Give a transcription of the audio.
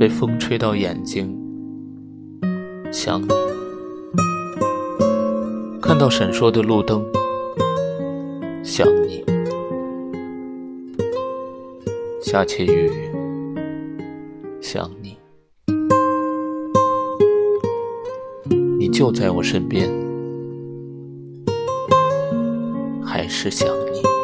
被风吹到眼睛想你。看到闪烁的路灯想你。下起雨想你。你就在我身边还是想你？